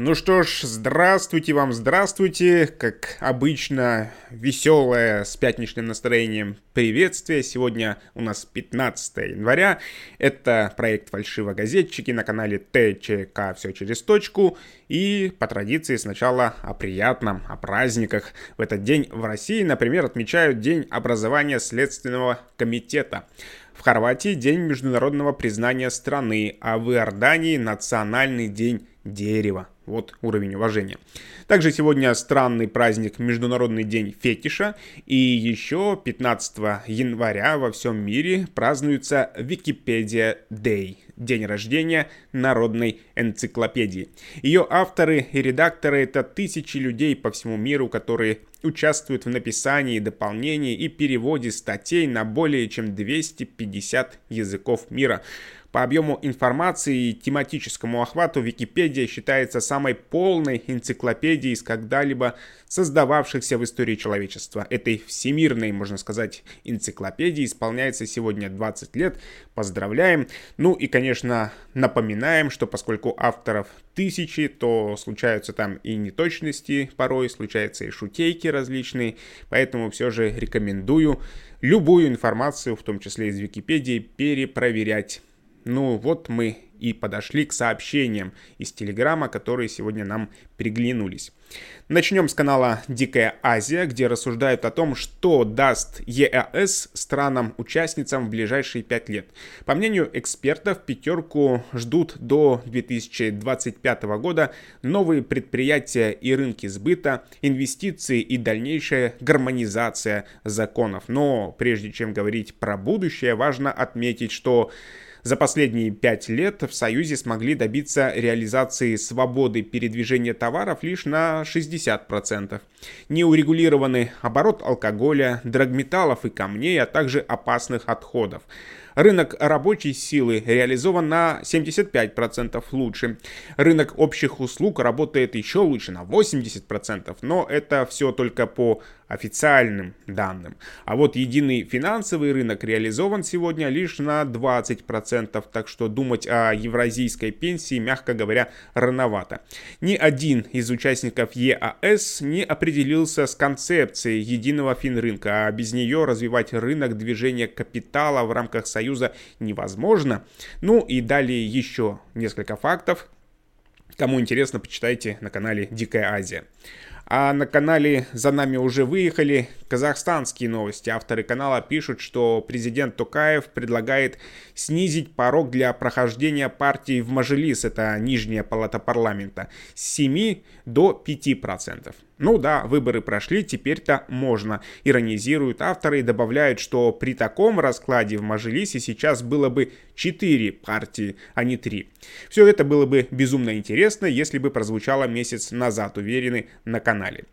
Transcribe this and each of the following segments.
Ну что ж, здравствуйте вам, здравствуйте. Как обычно, веселое с пятничным настроением приветствие. Сегодня у нас 15 января. Это проект «Фальшивогазетчики» на канале ТЧК «Все через точку». И по традиции сначала о приятном, о праздниках. В этот день в России, например, отмечают День образования Следственного комитета. В Хорватии день международного признания страны, а в Иордании национальный день дерева. Вот уровень уважения. Также сегодня странный праздник Международный день фетиша. И еще 15 января во всем мире празднуется Википедия Дэй. День рождения народной энциклопедии. Ее авторы и редакторы — это тысячи людей по всему миру, которые участвуют в написании, дополнении и переводе статей на более чем 250 языков мира. По объему информации и тематическому охвату Википедия считается самой полной энциклопедией из когда-либо создававшихся в истории человечества. Этой всемирной, можно сказать, энциклопедии исполняется сегодня 20 лет. Поздравляем. Ну и, конечно, напоминаем, что поскольку авторов тысячи, то случаются там и неточности порой, случаются и шутейки различные, поэтому все же рекомендую любую информацию, в том числе из Википедии, перепроверять ну вот мы и подошли к сообщениям из Телеграма, которые сегодня нам приглянулись. Начнем с канала Дикая Азия, где рассуждают о том, что даст ЕАС странам-участницам в ближайшие пять лет. По мнению экспертов, пятерку ждут до 2025 года новые предприятия и рынки сбыта, инвестиции и дальнейшая гармонизация законов. Но прежде чем говорить про будущее, важно отметить, что за последние пять лет в Союзе смогли добиться реализации свободы передвижения товаров лишь на 60%. Не урегулированы оборот алкоголя, драгметаллов и камней, а также опасных отходов. Рынок рабочей силы реализован на 75% лучше. Рынок общих услуг работает еще лучше на 80%, но это все только по официальным данным. А вот единый финансовый рынок реализован сегодня лишь на 20%, так что думать о евразийской пенсии, мягко говоря, рановато. Ни один из участников ЕАС не определился с концепцией единого финрынка, а без нее развивать рынок движения капитала в рамках Союза невозможно. Ну и далее еще несколько фактов. Кому интересно, почитайте на канале Дикая Азия. А на канале «За нами уже выехали» казахстанские новости. Авторы канала пишут, что президент Токаев предлагает снизить порог для прохождения партии в Мажилис, это нижняя палата парламента, с 7 до 5%. Ну да, выборы прошли, теперь-то можно. Иронизируют авторы и добавляют, что при таком раскладе в Мажилисе сейчас было бы 4 партии, а не 3. Все это было бы безумно интересно, если бы прозвучало месяц назад, уверены на канале.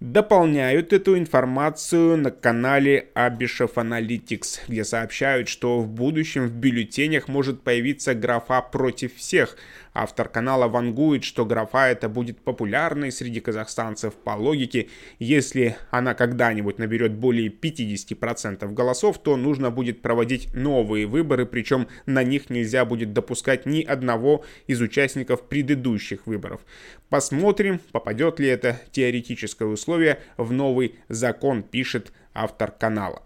Дополняют эту информацию на канале Abishov Analytics, где сообщают, что в будущем в бюллетенях может появиться графа против всех – Автор канала вангует, что графа эта будет популярной среди казахстанцев по логике. Если она когда-нибудь наберет более 50% голосов, то нужно будет проводить новые выборы, причем на них нельзя будет допускать ни одного из участников предыдущих выборов. Посмотрим, попадет ли это теоретическое условие в новый закон, пишет автор канала.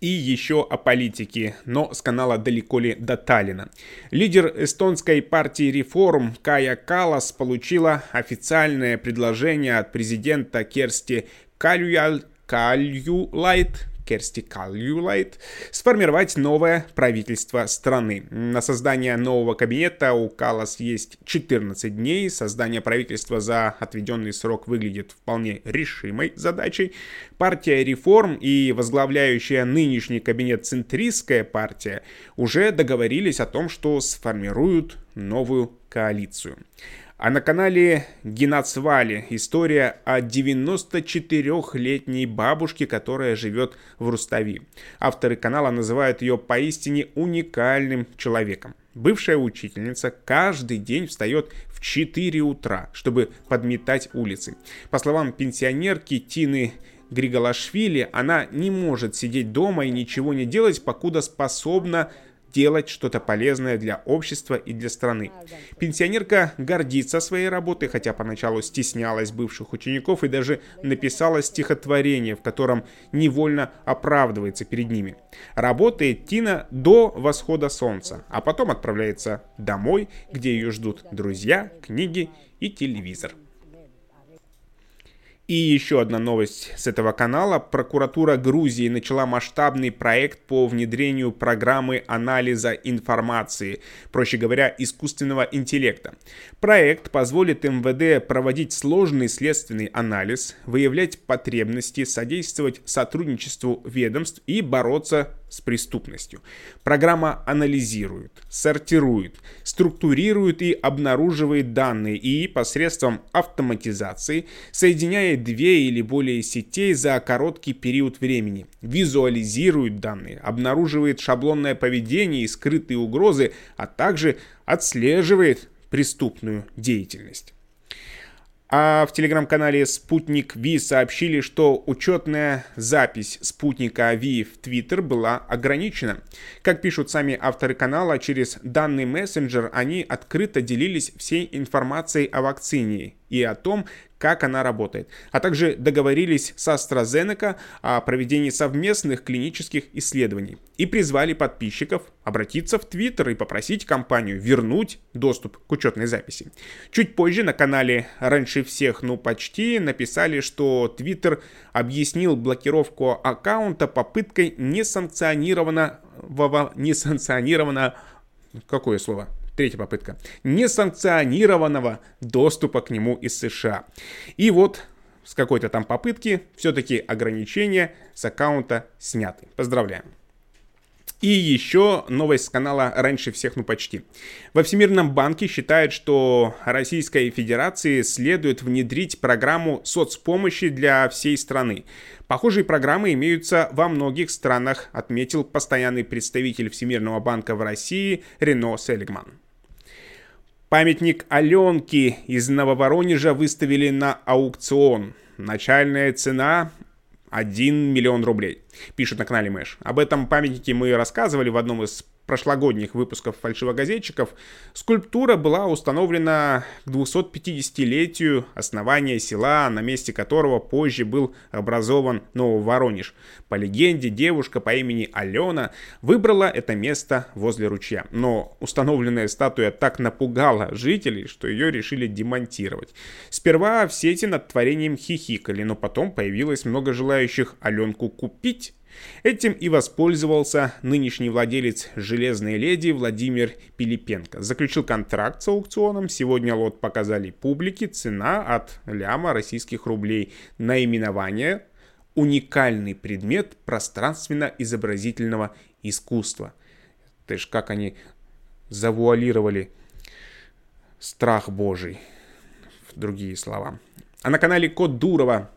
И еще о политике, но с канала далеко ли до Таллина. Лидер эстонской партии реформ Кая Калас получила официальное предложение от президента Керсти Кальюлайт Керсти Калюлайт сформировать новое правительство страны. На создание нового кабинета у Калас есть 14 дней. Создание правительства за отведенный срок выглядит вполне решимой задачей. Партия реформ и возглавляющая нынешний кабинет центристская партия уже договорились о том, что сформируют новую коалицию. А на канале Генацвали история о 94-летней бабушке, которая живет в Рустави. Авторы канала называют ее поистине уникальным человеком. Бывшая учительница каждый день встает в 4 утра, чтобы подметать улицы. По словам пенсионерки Тины Григолашвили, она не может сидеть дома и ничего не делать, покуда способна сделать что-то полезное для общества и для страны. Пенсионерка гордится своей работой, хотя поначалу стеснялась бывших учеников и даже написала стихотворение, в котором невольно оправдывается перед ними. Работает Тина до восхода солнца, а потом отправляется домой, где ее ждут друзья, книги и телевизор. И еще одна новость с этого канала. Прокуратура Грузии начала масштабный проект по внедрению программы анализа информации, проще говоря, искусственного интеллекта. Проект позволит МВД проводить сложный следственный анализ, выявлять потребности, содействовать сотрудничеству ведомств и бороться с преступностью. Программа анализирует, сортирует, структурирует и обнаруживает данные и посредством автоматизации соединяет две или более сетей за короткий период времени, визуализирует данные, обнаруживает шаблонное поведение и скрытые угрозы, а также отслеживает преступную деятельность. А в телеграм-канале Спутник Ви сообщили, что учетная запись спутника Ви в Твиттер была ограничена. Как пишут сами авторы канала, через данный мессенджер они открыто делились всей информацией о вакцине и о том, как она работает, а также договорились с AstraZeneca о проведении совместных клинических исследований и призвали подписчиков обратиться в Twitter и попросить компанию вернуть доступ к учетной записи. Чуть позже на канале «Раньше всех, ну почти» написали, что Twitter объяснил блокировку аккаунта попыткой несанкционированного, несанкционированного какое слово? Третья попытка. Несанкционированного доступа к нему из США. И вот с какой-то там попытки все-таки ограничения с аккаунта сняты. Поздравляем. И еще новость с канала «Раньше всех, ну почти». Во Всемирном банке считают, что Российской Федерации следует внедрить программу соцпомощи для всей страны. Похожие программы имеются во многих странах, отметил постоянный представитель Всемирного банка в России Рено Селигман. Памятник Аленки из Нововоронежа выставили на аукцион. Начальная цена 1 миллион рублей, пишет на канале Мэш. Об этом памятнике мы рассказывали в одном из прошлогодних выпусков фальшивогазетчиков, скульптура была установлена к 250-летию основания села, на месте которого позже был образован Нововоронеж. По легенде, девушка по имени Алена выбрала это место возле ручья. Но установленная статуя так напугала жителей, что ее решили демонтировать. Сперва в сети над творением хихикали, но потом появилось много желающих Аленку купить. Этим и воспользовался нынешний владелец «Железной леди» Владимир Пилипенко. Заключил контракт с аукционом, сегодня лот показали публике, цена от ляма российских рублей. Наименование «Уникальный предмет пространственно-изобразительного искусства». Это ж как они завуалировали страх Божий, в другие слова. А на канале Код Дурова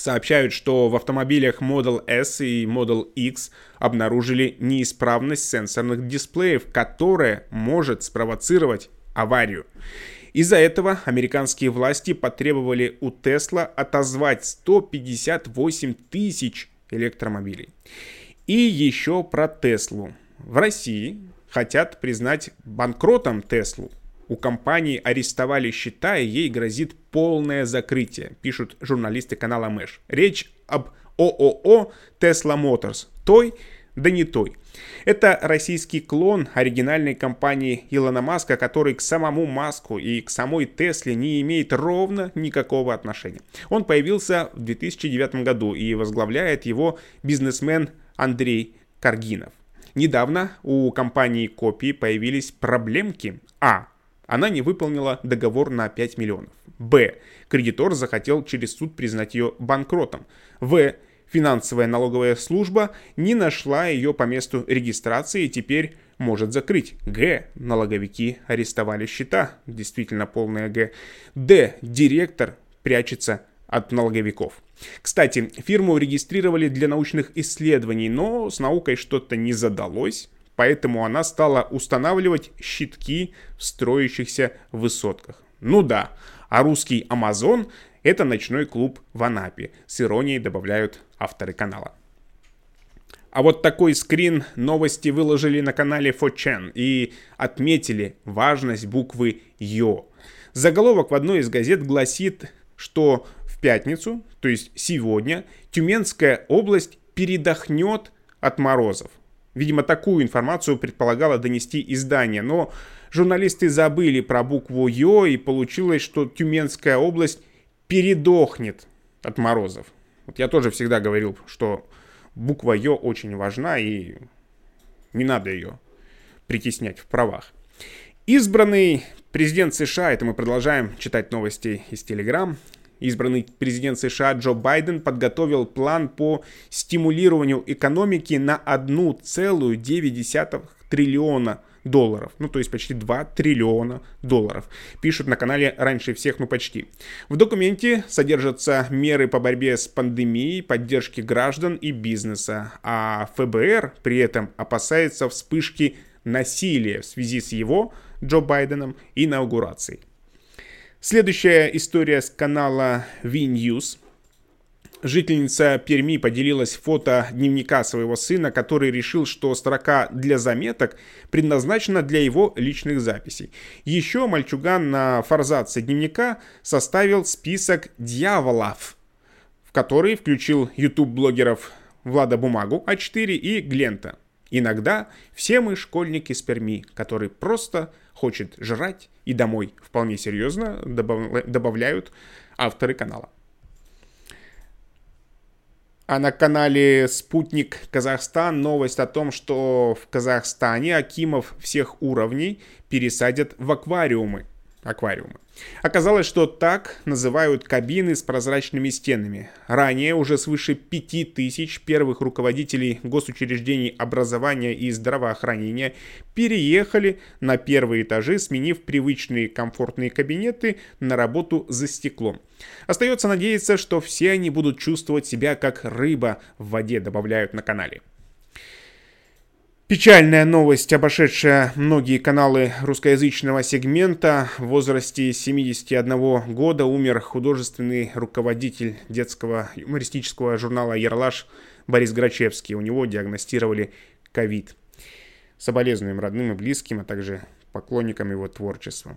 сообщают, что в автомобилях Model S и Model X обнаружили неисправность сенсорных дисплеев, которая может спровоцировать аварию. Из-за этого американские власти потребовали у Tesla отозвать 158 тысяч электромобилей. И еще про Теслу. В России хотят признать банкротом Теслу. У компании арестовали счета, и ей грозит полное закрытие, пишут журналисты канала Мэш. Речь об ООО Tesla Motors, той, да не той. Это российский клон оригинальной компании Илона Маска, который к самому Маску и к самой Тесле не имеет ровно никакого отношения. Он появился в 2009 году и возглавляет его бизнесмен Андрей Каргинов. Недавно у компании Копии появились проблемки. А она не выполнила договор на 5 миллионов. Б. Кредитор захотел через суд признать ее банкротом. В. Финансовая налоговая служба не нашла ее по месту регистрации и теперь может закрыть. Г. Налоговики арестовали счета. Действительно полная Г. Д. Директор прячется от налоговиков. Кстати, фирму регистрировали для научных исследований, но с наукой что-то не задалось поэтому она стала устанавливать щитки в строящихся высотках. Ну да, а русский Амазон – это ночной клуб в Анапе, с иронией добавляют авторы канала. А вот такой скрин новости выложили на канале 4chan и отметили важность буквы «Ё». Заголовок в одной из газет гласит, что в пятницу, то есть сегодня, Тюменская область передохнет от морозов. Видимо, такую информацию предполагало донести издание, но журналисты забыли про букву «Ё» и получилось, что Тюменская область передохнет от морозов. Вот я тоже всегда говорил, что буква Ё очень важна и не надо ее притеснять в правах. Избранный президент США, это мы продолжаем читать новости из Телеграм, избранный президент США Джо Байден подготовил план по стимулированию экономики на 1,9 триллиона долларов. Ну, то есть почти 2 триллиона долларов. Пишут на канале раньше всех, ну почти. В документе содержатся меры по борьбе с пандемией, поддержки граждан и бизнеса. А ФБР при этом опасается вспышки насилия в связи с его, Джо Байденом, инаугурацией. Следующая история с канала V-News – Жительница Перми поделилась фото дневника своего сына, который решил, что строка для заметок предназначена для его личных записей. Еще мальчуган на форзаце дневника составил список дьяволов, в который включил YouTube-блогеров Влада Бумагу А4 и Глента. Иногда все мы школьники из Перми, который просто хочет жрать и домой. Вполне серьезно добавляют авторы канала. А на канале «Спутник Казахстан» новость о том, что в Казахстане Акимов всех уровней пересадят в аквариумы. Аквариумы. Оказалось, что так называют кабины с прозрачными стенами. Ранее уже свыше 5000 первых руководителей госучреждений образования и здравоохранения переехали на первые этажи, сменив привычные комфортные кабинеты на работу за стеклом. Остается надеяться, что все они будут чувствовать себя как рыба в воде, добавляют на канале. Печальная новость, обошедшая многие каналы русскоязычного сегмента. В возрасте 71 года умер художественный руководитель детского юмористического журнала «Ярлаш» Борис Грачевский. У него диагностировали ковид. Соболезнуем родным и близким, а также поклонникам его творчества.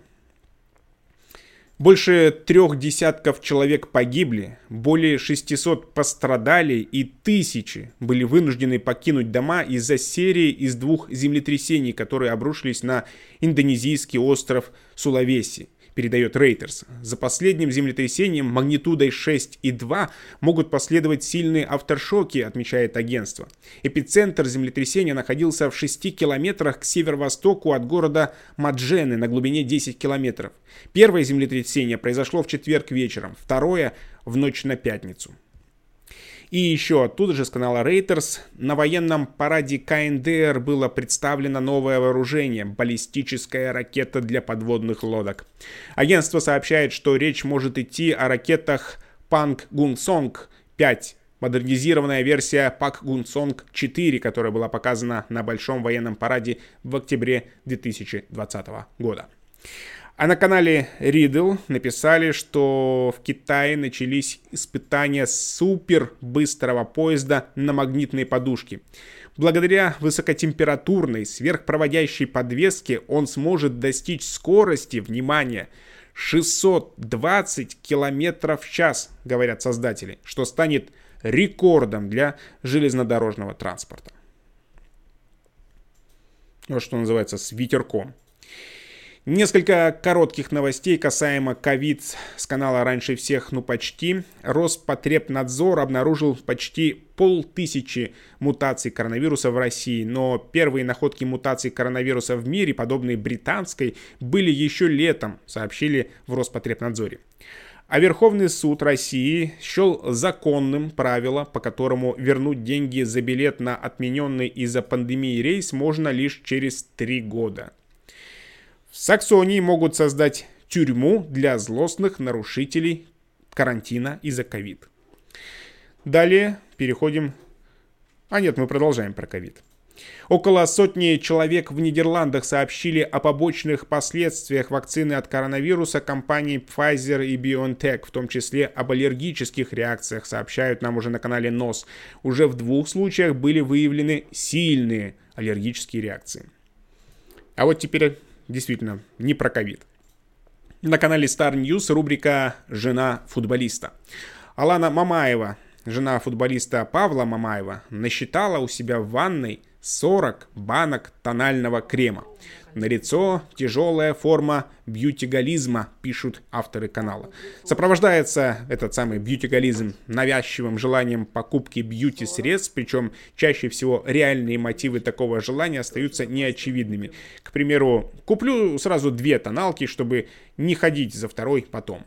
Больше трех десятков человек погибли, более 600 пострадали и тысячи были вынуждены покинуть дома из-за серии из двух землетрясений, которые обрушились на индонезийский остров Сулавеси передает Reuters. За последним землетрясением магнитудой 6,2 могут последовать сильные авторшоки, отмечает агентство. Эпицентр землетрясения находился в 6 километрах к северо-востоку от города Маджены на глубине 10 километров. Первое землетрясение произошло в четверг вечером, второе в ночь на пятницу. И еще оттуда же с канала Reuters на военном параде КНДР было представлено новое вооружение – баллистическая ракета для подводных лодок. Агентство сообщает, что речь может идти о ракетах Панг Гунсонг 5 модернизированная версия Пак Гунсонг 4, которая была показана на Большом военном параде в октябре 2020 года. А на канале Riddle написали, что в Китае начались испытания супер быстрого поезда на магнитной подушке. Благодаря высокотемпературной сверхпроводящей подвеске он сможет достичь скорости, внимания 620 км в час, говорят создатели, что станет рекордом для железнодорожного транспорта. Вот что называется с ветерком. Несколько коротких новостей касаемо ковид с канала «Раньше всех, ну почти». Роспотребнадзор обнаружил почти полтысячи мутаций коронавируса в России, но первые находки мутаций коронавируса в мире, подобные британской, были еще летом, сообщили в Роспотребнадзоре. А Верховный суд России счел законным правило, по которому вернуть деньги за билет на отмененный из-за пандемии рейс можно лишь через три года. В Саксонии могут создать тюрьму для злостных нарушителей карантина из-за ковид. Далее переходим... А нет, мы продолжаем про ковид. Около сотни человек в Нидерландах сообщили о побочных последствиях вакцины от коронавируса компаний Pfizer и BioNTech, в том числе об аллергических реакциях, сообщают нам уже на канале НОС. Уже в двух случаях были выявлены сильные аллергические реакции. А вот теперь действительно не про ковид. На канале Star News рубрика «Жена футболиста». Алана Мамаева, жена футболиста Павла Мамаева, насчитала у себя в ванной – 40 банок тонального крема. На лицо тяжелая форма бьютигализма, пишут авторы канала. Сопровождается этот самый бьютигализм навязчивым желанием покупки бьюти-средств, причем чаще всего реальные мотивы такого желания остаются неочевидными. К примеру, куплю сразу две тоналки, чтобы не ходить за второй потом.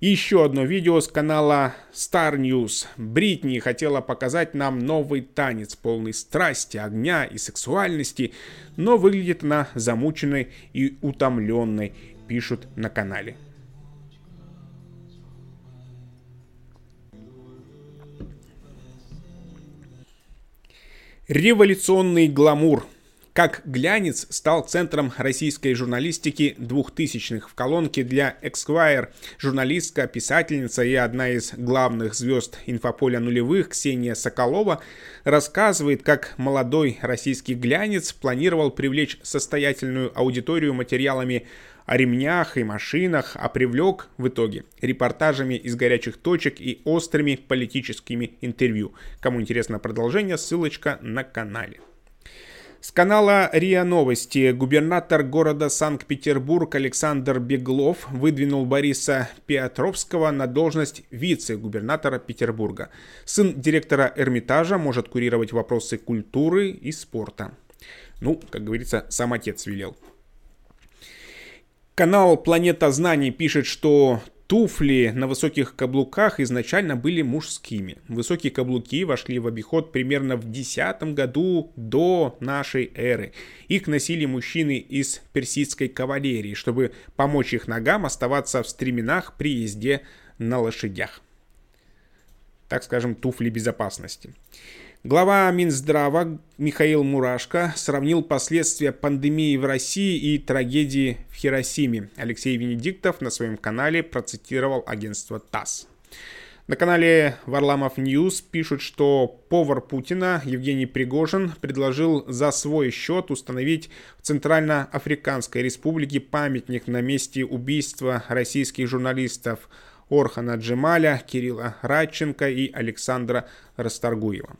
Еще одно видео с канала Star News. Бритни хотела показать нам новый танец, полный страсти, огня и сексуальности, но выглядит она замученной и утомленной, пишут на канале. Революционный гламур – как глянец стал центром российской журналистики 2000-х. В колонке для Esquire журналистка, писательница и одна из главных звезд инфополя нулевых Ксения Соколова рассказывает, как молодой российский глянец планировал привлечь состоятельную аудиторию материалами о ремнях и машинах, а привлек в итоге репортажами из горячих точек и острыми политическими интервью. Кому интересно продолжение, ссылочка на канале. С канала РИА Новости губернатор города Санкт-Петербург Александр Беглов выдвинул Бориса Петровского на должность вице-губернатора Петербурга. Сын директора Эрмитажа может курировать вопросы культуры и спорта. Ну, как говорится, сам отец велел. Канал «Планета знаний» пишет, что Туфли на высоких каблуках изначально были мужскими. Высокие каблуки вошли в обиход примерно в 10 году до нашей эры. Их носили мужчины из персидской кавалерии, чтобы помочь их ногам оставаться в стременах при езде на лошадях. Так скажем, туфли безопасности. Глава Минздрава Михаил Мурашко сравнил последствия пандемии в России и трагедии в Хиросиме. Алексей Венедиктов на своем канале процитировал агентство ТАСС. На канале Varlamov News пишут, что повар Путина Евгений Пригожин предложил за свой счет установить в Центральноафриканской республике памятник на месте убийства российских журналистов Орхана Джемаля, Кирилла Радченко и Александра Расторгуева.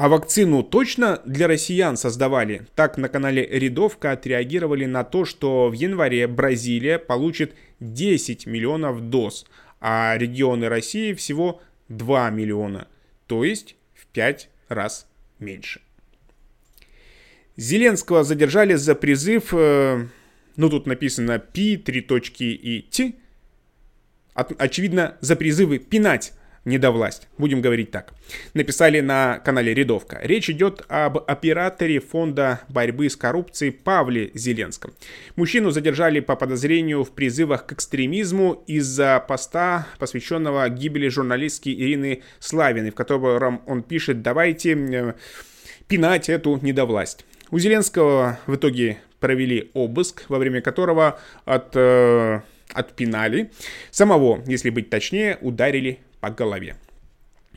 А вакцину точно для россиян создавали? Так на канале Рядовка отреагировали на то, что в январе Бразилия получит 10 миллионов доз, а регионы России всего 2 миллиона, то есть в 5 раз меньше. Зеленского задержали за призыв, э, ну тут написано пи, три точки и т, очевидно, за призывы пинать недовласть. Будем говорить так. Написали на канале Рядовка. Речь идет об операторе фонда борьбы с коррупцией Павле Зеленском. Мужчину задержали по подозрению в призывах к экстремизму из-за поста, посвященного гибели журналистки Ирины Славиной, в котором он пишет «давайте э, пинать эту недовласть». У Зеленского в итоге провели обыск, во время которого от, э, отпинали. Самого, если быть точнее, ударили по голове.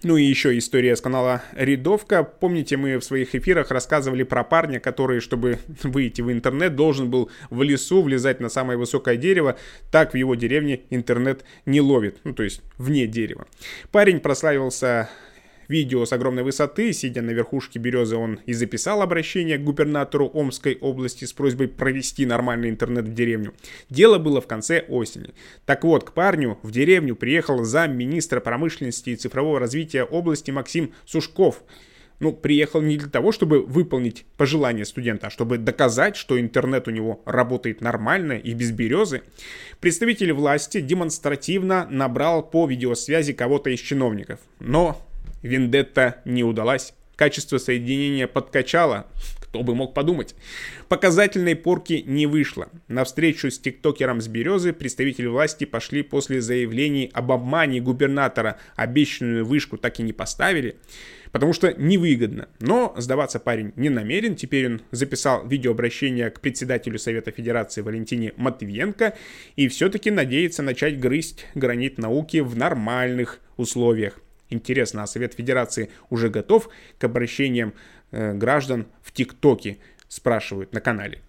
Ну и еще история с канала Рядовка. Помните, мы в своих эфирах рассказывали про парня, который, чтобы выйти в интернет, должен был в лесу влезать на самое высокое дерево. Так в его деревне интернет не ловит, ну то есть вне дерева. Парень прославился видео с огромной высоты, сидя на верхушке березы, он и записал обращение к губернатору Омской области с просьбой провести нормальный интернет в деревню. Дело было в конце осени. Так вот, к парню в деревню приехал замминистра промышленности и цифрового развития области Максим Сушков ну, приехал не для того, чтобы выполнить пожелания студента, а чтобы доказать, что интернет у него работает нормально и без березы. Представитель власти демонстративно набрал по видеосвязи кого-то из чиновников. Но Вендетта не удалась. Качество соединения подкачало, кто бы мог подумать. Показательной порки не вышло. На встречу с тиктокером с Березы представители власти пошли после заявлений об обмане губернатора. Обещанную вышку так и не поставили. потому что невыгодно. Но сдаваться парень не намерен. Теперь он записал видеообращение к председателю Совета Федерации Валентине Матвиенко и все-таки надеется начать грызть гранит науки в нормальных условиях. Интересно, а Совет Федерации уже готов к обращениям э, граждан в ТикТоке, спрашивают на канале.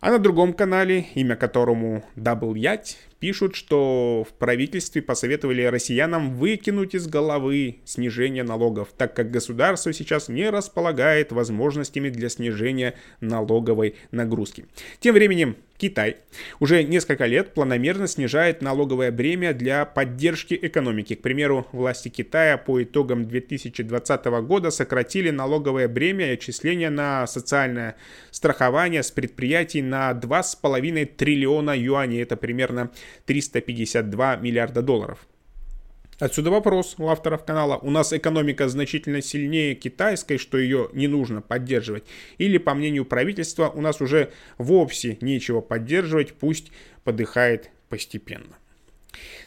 А на другом канале, имя которому Double Ять, пишут, что в правительстве посоветовали россиянам выкинуть из головы снижение налогов, так как государство сейчас не располагает возможностями для снижения налоговой нагрузки. Тем временем Китай уже несколько лет планомерно снижает налоговое бремя для поддержки экономики. К примеру, власти Китая по итогам 2020 года сократили налоговое бремя и отчисления на социальное страхование с предприятий на 2,5 триллиона юаней. Это примерно 352 миллиарда долларов. Отсюда вопрос у авторов канала. У нас экономика значительно сильнее китайской, что ее не нужно поддерживать. Или, по мнению правительства, у нас уже вовсе нечего поддерживать, пусть подыхает постепенно.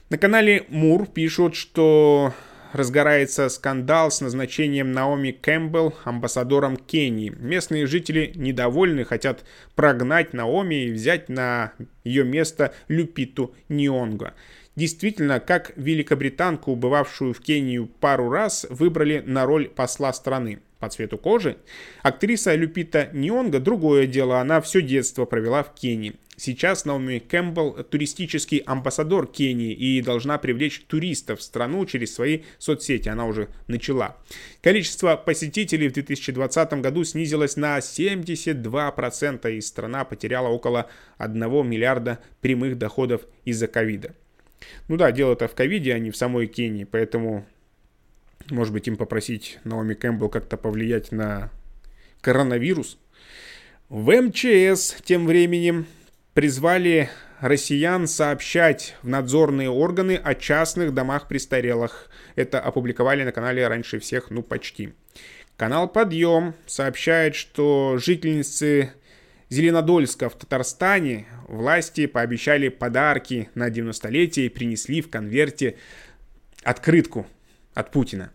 На канале Мур пишут, что разгорается скандал с назначением Наоми Кэмпбелл амбассадором Кении. Местные жители недовольны, хотят прогнать Наоми и взять на ее место Люпиту Нионго. Действительно, как великобританку, убывавшую в Кению пару раз, выбрали на роль посла страны по цвету кожи. Актриса Люпита Нионга – другое дело, она все детство провела в Кении. Сейчас Наоми Кэмпбелл – туристический амбассадор Кении и должна привлечь туристов в страну через свои соцсети. Она уже начала. Количество посетителей в 2020 году снизилось на 72%, и страна потеряла около 1 миллиарда прямых доходов из-за ковида. Ну да, дело это в ковиде, а не в самой Кении, поэтому, может быть, им попросить Наоми Кэмпбелл как-то повлиять на коронавирус. В МЧС тем временем призвали россиян сообщать в надзорные органы о частных домах престарелых. Это опубликовали на канале раньше всех, ну почти. Канал «Подъем» сообщает, что жительницы Зеленодольска в Татарстане власти пообещали подарки на 90-летие и принесли в конверте открытку от Путина.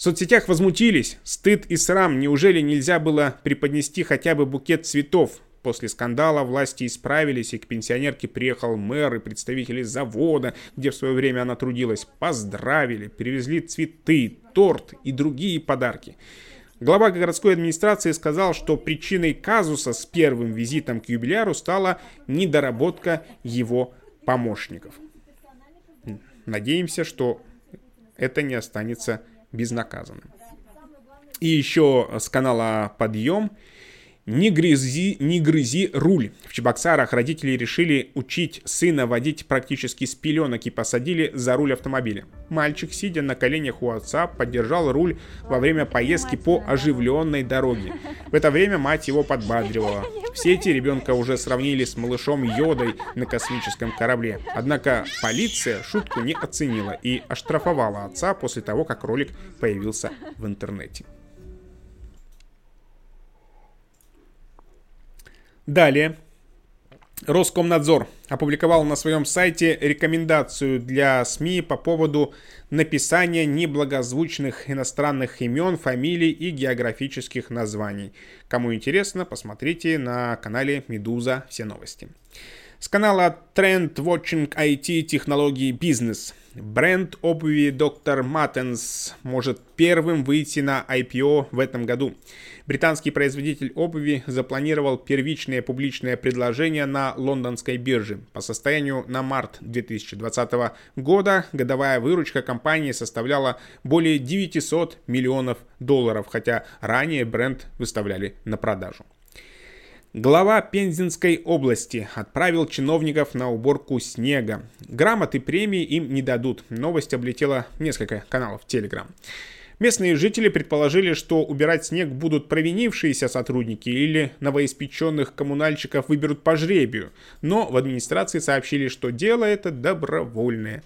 В соцсетях возмутились. Стыд и срам. Неужели нельзя было преподнести хотя бы букет цветов? После скандала власти исправились, и к пенсионерке приехал мэр и представители завода, где в свое время она трудилась. Поздравили, привезли цветы, торт и другие подарки. Глава городской администрации сказал, что причиной казуса с первым визитом к юбиляру стала недоработка его помощников. Надеемся, что это не останется безнаказанным. И еще с канала «Подъем» Не грызи, не грызи руль. В Чебоксарах родители решили учить сына водить практически с пеленок и посадили за руль автомобиля. Мальчик, сидя на коленях у отца, поддержал руль во время поездки по оживленной дороге. В это время мать его подбадривала. В сети ребенка уже сравнили с малышом Йодой на космическом корабле. Однако полиция шутку не оценила и оштрафовала отца после того, как ролик появился в интернете. Далее. Роскомнадзор опубликовал на своем сайте рекомендацию для СМИ по поводу написания неблагозвучных иностранных имен, фамилий и географических названий. Кому интересно, посмотрите на канале Медуза все новости. С канала Trend Watching IT Технологии Бизнес. Бренд обуви Dr. Martens может первым выйти на IPO в этом году. Британский производитель обуви запланировал первичное публичное предложение на лондонской бирже. По состоянию на март 2020 года годовая выручка компании составляла более 900 миллионов долларов, хотя ранее бренд выставляли на продажу. Глава Пензенской области отправил чиновников на уборку снега. Грамоты премии им не дадут. Новость облетела несколько каналов Telegram. Местные жители предположили, что убирать снег будут провинившиеся сотрудники или новоиспеченных коммунальщиков выберут по жребию. Но в администрации сообщили, что дело это добровольное.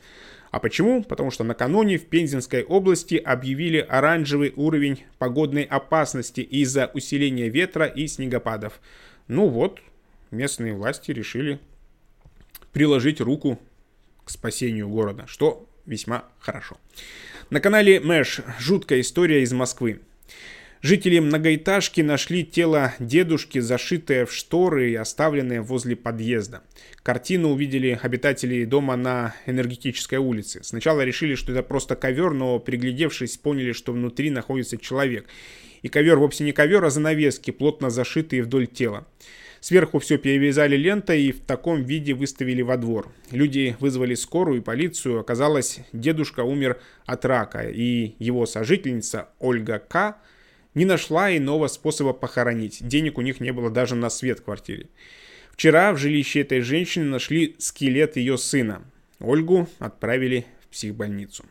А почему? Потому что накануне в Пензенской области объявили оранжевый уровень погодной опасности из-за усиления ветра и снегопадов. Ну вот, местные власти решили приложить руку к спасению города, что весьма хорошо. На канале Мэш жуткая история из Москвы. Жители многоэтажки нашли тело дедушки, зашитое в шторы и оставленное возле подъезда. Картину увидели обитатели дома на Энергетической улице. Сначала решили, что это просто ковер, но приглядевшись, поняли, что внутри находится человек. И ковер вовсе не ковер, а занавески, плотно зашитые вдоль тела. Сверху все перевязали лентой и в таком виде выставили во двор. Люди вызвали скорую и полицию. Оказалось, дедушка умер от рака, и его сожительница Ольга К не нашла иного способа похоронить. Денег у них не было даже на свет в квартире. Вчера в жилище этой женщины нашли скелет ее сына. Ольгу отправили в психбольницу.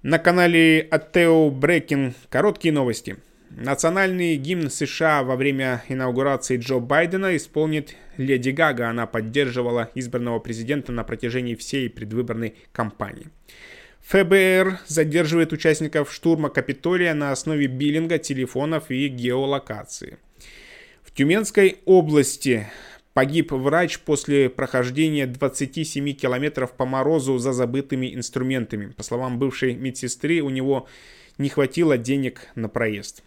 На канале Атео Брекин короткие новости. Национальный гимн США во время инаугурации Джо Байдена исполнит Леди Гага. Она поддерживала избранного президента на протяжении всей предвыборной кампании. ФБР задерживает участников штурма Капитолия на основе биллинга телефонов и геолокации. В Тюменской области погиб врач после прохождения 27 километров по морозу за забытыми инструментами. По словам бывшей медсестры, у него не хватило денег на проезд.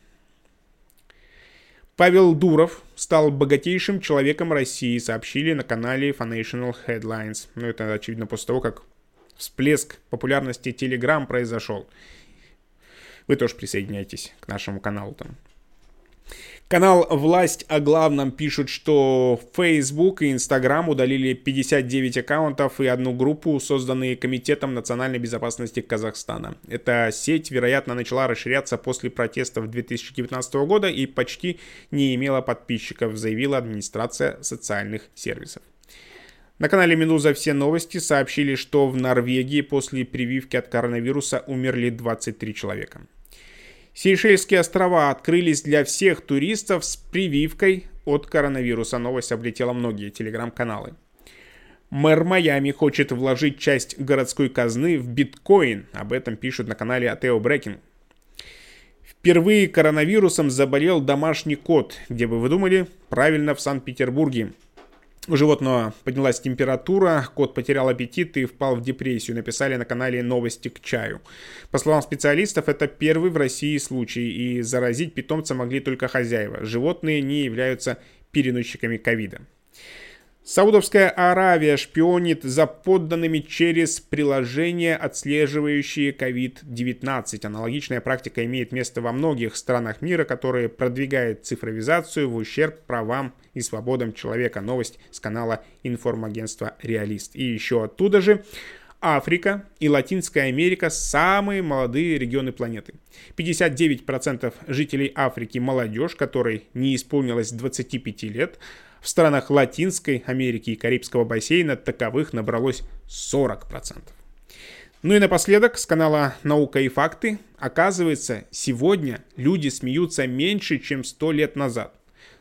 Павел Дуров стал богатейшим человеком России, сообщили на канале Financial Headlines. Ну, это очевидно после того, как всплеск популярности Telegram произошел. Вы тоже присоединяйтесь к нашему каналу там. Канал «Власть о главном» пишут, что Facebook и Instagram удалили 59 аккаунтов и одну группу, созданные Комитетом национальной безопасности Казахстана. Эта сеть, вероятно, начала расширяться после протестов 2019 года и почти не имела подписчиков, заявила администрация социальных сервисов. На канале Медуза все новости сообщили, что в Норвегии после прививки от коронавируса умерли 23 человека. Сейшельские острова открылись для всех туристов с прививкой от коронавируса. Новость облетела многие телеграм-каналы. Мэр Майами хочет вложить часть городской казны в биткоин. Об этом пишут на канале Атео Брекинг. Впервые коронавирусом заболел домашний кот. Где бы вы думали? Правильно, в Санкт-Петербурге. У животного поднялась температура, кот потерял аппетит и впал в депрессию, написали на канале «Новости к чаю». По словам специалистов, это первый в России случай, и заразить питомца могли только хозяева. Животные не являются переносчиками ковида. Саудовская Аравия шпионит за подданными через приложение, отслеживающие COVID-19. Аналогичная практика имеет место во многих странах мира, которые продвигают цифровизацию в ущерб правам и свободам человека. Новость с канала информагентства «Реалист». И еще оттуда же Африка и Латинская Америка – самые молодые регионы планеты. 59% жителей Африки – молодежь, которой не исполнилось 25 лет – в странах Латинской Америки и Карибского бассейна таковых набралось 40%. Ну и напоследок, с канала «Наука и факты». Оказывается, сегодня люди смеются меньше, чем 100 лет назад.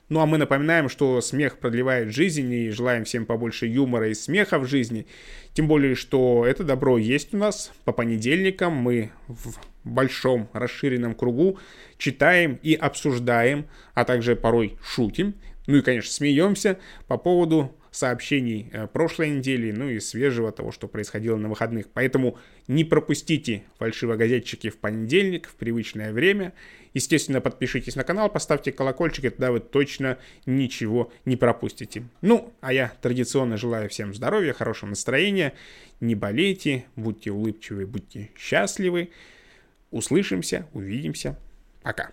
Ну а мы напоминаем, что смех продлевает жизнь и желаем всем побольше юмора и смеха в жизни. Тем более, что это добро есть у нас. По понедельникам мы в большом расширенном кругу читаем и обсуждаем, а также порой шутим ну и, конечно, смеемся по поводу сообщений э, прошлой недели, ну и свежего того, что происходило на выходных. Поэтому не пропустите фальшивогазетчики в понедельник, в привычное время. Естественно, подпишитесь на канал, поставьте колокольчик, и тогда вы точно ничего не пропустите. Ну, а я традиционно желаю всем здоровья, хорошего настроения, не болейте, будьте улыбчивы, будьте счастливы. Услышимся, увидимся. Пока.